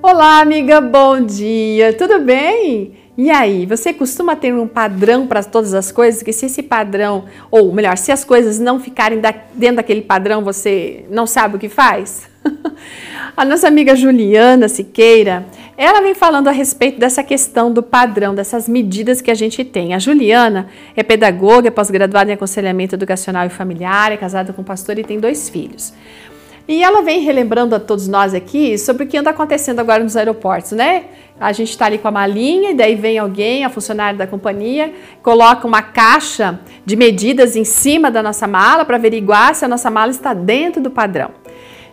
Olá, amiga, bom dia, tudo bem? E aí, você costuma ter um padrão para todas as coisas? Que se esse padrão, ou melhor, se as coisas não ficarem dentro daquele padrão, você não sabe o que faz? A nossa amiga Juliana Siqueira, ela vem falando a respeito dessa questão do padrão, dessas medidas que a gente tem. A Juliana é pedagoga, é pós-graduada em aconselhamento educacional e familiar, é casada com um pastor e tem dois filhos. E ela vem relembrando a todos nós aqui sobre o que anda acontecendo agora nos aeroportos, né? A gente está ali com a malinha e daí vem alguém, a funcionária da companhia, coloca uma caixa de medidas em cima da nossa mala para averiguar se a nossa mala está dentro do padrão.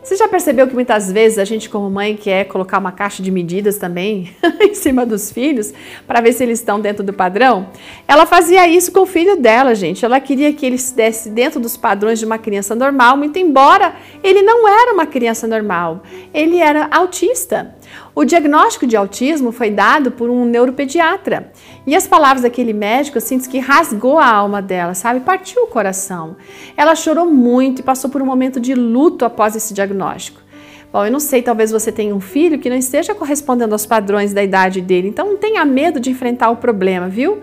Você já percebeu que muitas vezes a gente, como mãe, quer colocar uma caixa de medidas também em cima dos filhos para ver se eles estão dentro do padrão? Ela fazia isso com o filho dela, gente. Ela queria que ele estivesse dentro dos padrões de uma criança normal, muito embora ele não era uma criança normal, ele era autista. O diagnóstico de autismo foi dado por um neuropediatra. E as palavras daquele médico, assim, que rasgou a alma dela, sabe? Partiu o coração. Ela chorou muito e passou por um momento de luto após esse diagnóstico. Bom, eu não sei, talvez você tenha um filho que não esteja correspondendo aos padrões da idade dele, então não tenha medo de enfrentar o problema, viu?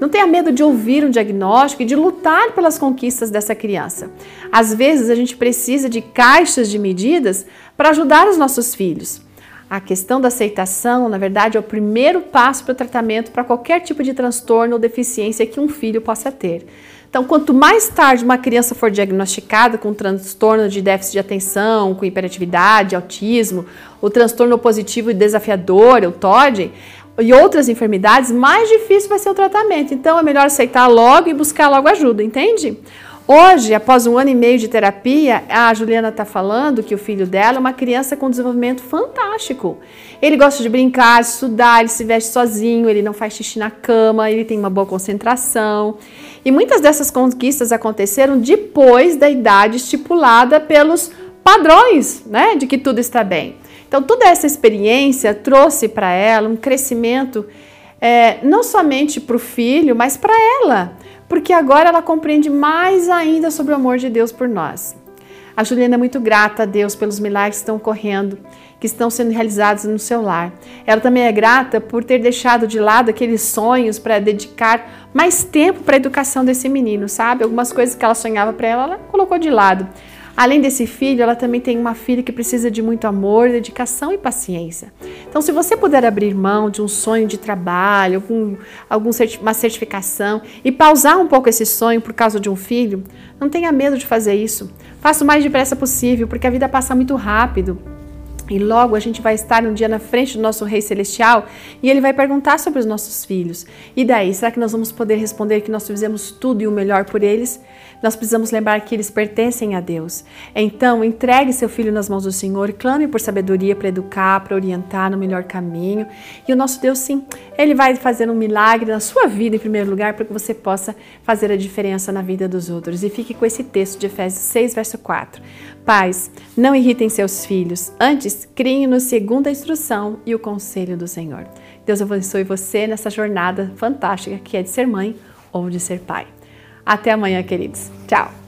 Não tenha medo de ouvir um diagnóstico e de lutar pelas conquistas dessa criança. Às vezes a gente precisa de caixas de medidas para ajudar os nossos filhos. A questão da aceitação, na verdade, é o primeiro passo para o tratamento para qualquer tipo de transtorno ou deficiência que um filho possa ter. Então, quanto mais tarde uma criança for diagnosticada com transtorno de déficit de atenção, com hiperatividade, autismo, o transtorno positivo e desafiador, o TOD, e outras enfermidades, mais difícil vai ser o tratamento. Então, é melhor aceitar logo e buscar logo ajuda, entende? Hoje, após um ano e meio de terapia, a Juliana está falando que o filho dela é uma criança com desenvolvimento fantástico. Ele gosta de brincar, estudar, ele se veste sozinho, ele não faz xixi na cama, ele tem uma boa concentração. E muitas dessas conquistas aconteceram depois da idade estipulada pelos padrões, né, de que tudo está bem. Então, toda essa experiência trouxe para ela um crescimento é, não somente para o filho, mas para ela porque agora ela compreende mais ainda sobre o amor de Deus por nós. A Juliana é muito grata a Deus pelos milagres que estão ocorrendo, que estão sendo realizados no seu lar. Ela também é grata por ter deixado de lado aqueles sonhos para dedicar mais tempo para a educação desse menino, sabe? Algumas coisas que ela sonhava para ela, ela colocou de lado. Além desse filho, ela também tem uma filha que precisa de muito amor, dedicação e paciência. Então, se você puder abrir mão de um sonho de trabalho, algum, algum uma certificação e pausar um pouco esse sonho por causa de um filho, não tenha medo de fazer isso. Faça o mais depressa possível, porque a vida passa muito rápido. E logo a gente vai estar um dia na frente do nosso Rei Celestial e ele vai perguntar sobre os nossos filhos. E daí, será que nós vamos poder responder que nós fizemos tudo e o melhor por eles? Nós precisamos lembrar que eles pertencem a Deus. Então, entregue seu filho nas mãos do Senhor, clame por sabedoria para educar, para orientar no melhor caminho. E o nosso Deus, sim, ele vai fazer um milagre na sua vida em primeiro lugar para que você possa fazer a diferença na vida dos outros. E fique com esse texto de Efésios 6, verso 4. Pais, não irritem seus filhos, antes criem-nos segundo a instrução e o conselho do Senhor. Deus abençoe você nessa jornada fantástica que é de ser mãe ou de ser pai. Até amanhã, queridos. Tchau!